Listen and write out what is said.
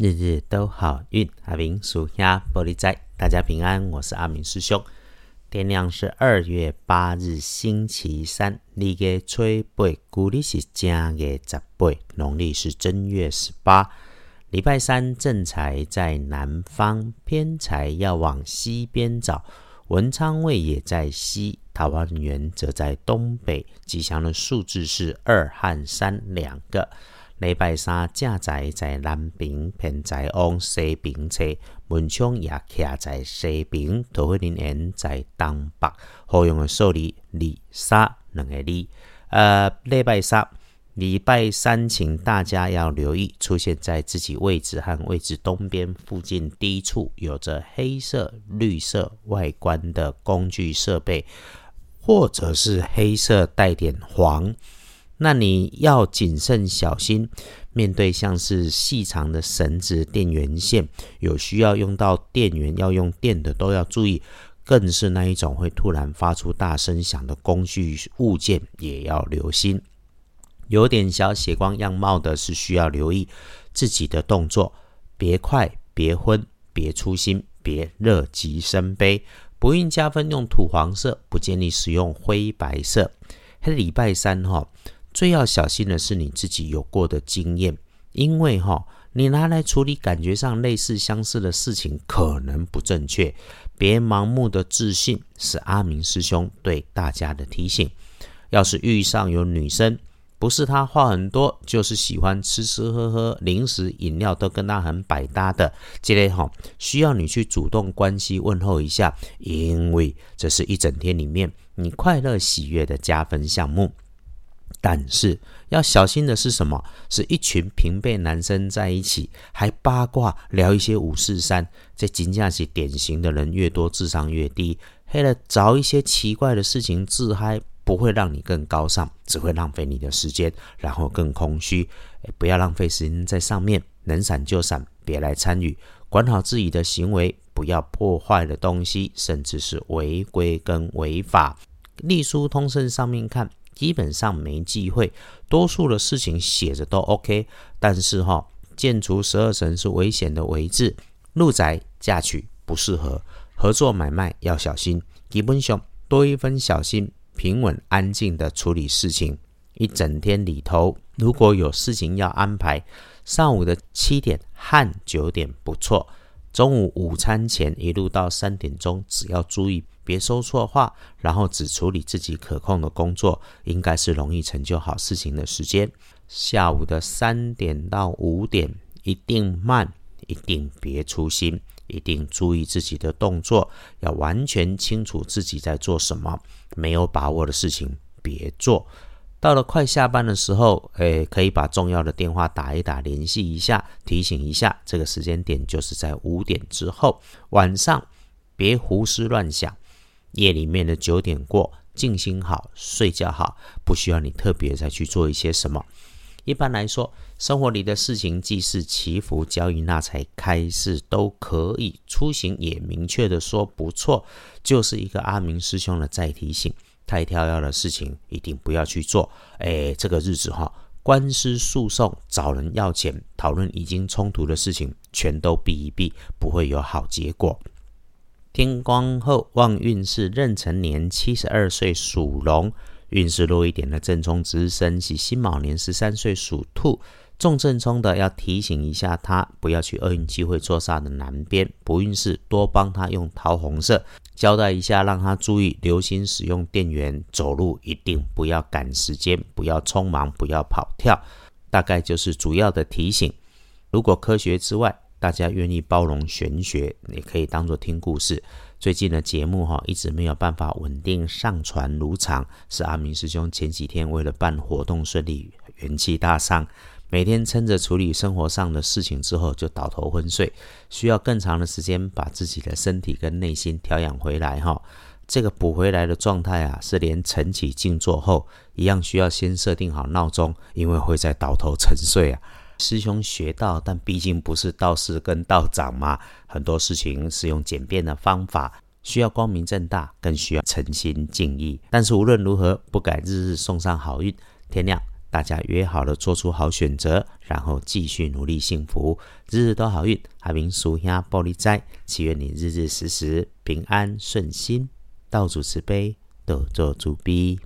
日日都好运，阿明属鸭玻璃仔，大家平安。我是阿明师兄。天亮是二月八日，星期三，立月初八，古历是正月十八，农历是正月十八。礼拜三正财在南方，偏财要往西边找。文昌位也在西，桃花源则在东北。吉祥的数字是二和三两个。礼拜三正在在南边，偏在往西边车，门窗也徛在西边，桃花林在东北。好用的数字二、三两个字。呃，礼拜三，礼拜三，请大家要留意，出现在自己位置和位置东边附近低处，有着黑色、绿色外观的工具设备，或者是黑色带点黄。那你要谨慎小心，面对像是细长的绳子、电源线，有需要用到电源要用电的都要注意，更是那一种会突然发出大声响的工具物件也要留心。有点小血光样貌的是需要留意自己的动作，别快，别昏，别粗心，别乐极生悲。不运加分用土黄色，不建议使用灰白色。黑礼拜三哈。最要小心的是你自己有过的经验，因为哈，你拿来处理感觉上类似相似的事情，可能不正确。别盲目的自信，是阿明师兄对大家的提醒。要是遇上有女生，不是她话很多，就是喜欢吃吃喝喝，零食饮料都跟她很百搭的，这类哈，需要你去主动关心问候一下，因为这是一整天里面你快乐喜悦的加分项目。但是要小心的是什么？是一群平辈男生在一起，还八卦聊一些五四三，这仅仅是典型的人越多，智商越低。黑了找一些奇怪的事情自嗨，不会让你更高尚，只会浪费你的时间，然后更空虚。不要浪费时间在上面，能闪就闪，别来参与。管好自己的行为，不要破坏的东西，甚至是违规跟违法。隶书通胜上面看。基本上没忌讳，多数的事情写着都 OK。但是哈，建除十二神是危险的位置，入宅嫁娶不适合，合作买卖要小心。基本上多一分小心，平稳安静的处理事情。一整天里头，如果有事情要安排，上午的七点和九点不错。中午午餐前一路到三点钟，只要注意别说错话，然后只处理自己可控的工作，应该是容易成就好事情的时间。下午的三点到五点一定慢，一定别粗心，一定注意自己的动作，要完全清楚自己在做什么。没有把握的事情别做。到了快下班的时候，诶，可以把重要的电话打一打，联系一下，提醒一下。这个时间点就是在五点之后，晚上别胡思乱想。夜里面的九点过，静心好，睡觉好，不需要你特别再去做一些什么。一般来说，生活里的事情，既是祈福、交易、纳财、开市都可以。出行也明确的说不错，就是一个阿明师兄的再提醒。太跳跃的事情一定不要去做。哎，这个日子哈，官司诉讼、找人要钱、讨论已经冲突的事情，全都避一避，不会有好结果。天光后旺运势，壬辰年七十二岁属龙，运势弱一点的正冲值日生喜辛卯年十三岁属兔。重正冲的要提醒一下他，不要去厄运机会坐煞的南边，不运势多帮他用桃红色，交代一下，让他注意留心使用电源，走路一定不要赶时间，不要匆忙，不要跑跳，大概就是主要的提醒。如果科学之外，大家愿意包容玄学，也可以当做听故事。最近的节目哈，一直没有办法稳定上传如常，是阿明师兄前几天为了办活动顺利，元气大伤。每天撑着处理生活上的事情之后，就倒头昏睡，需要更长的时间把自己的身体跟内心调养回来哈。这个补回来的状态啊，是连晨起静坐后一样需要先设定好闹钟，因为会在倒头沉睡啊。师兄学道，但毕竟不是道士跟道长嘛，很多事情是用简便的方法，需要光明正大，更需要诚心敬意。但是无论如何，不改日日送上好运，天亮。大家约好了，做出好选择，然后继续努力幸福，日日都好运。阿明属下玻璃斋，祈愿你日日时时平安顺心，道主慈悲，得做主逼。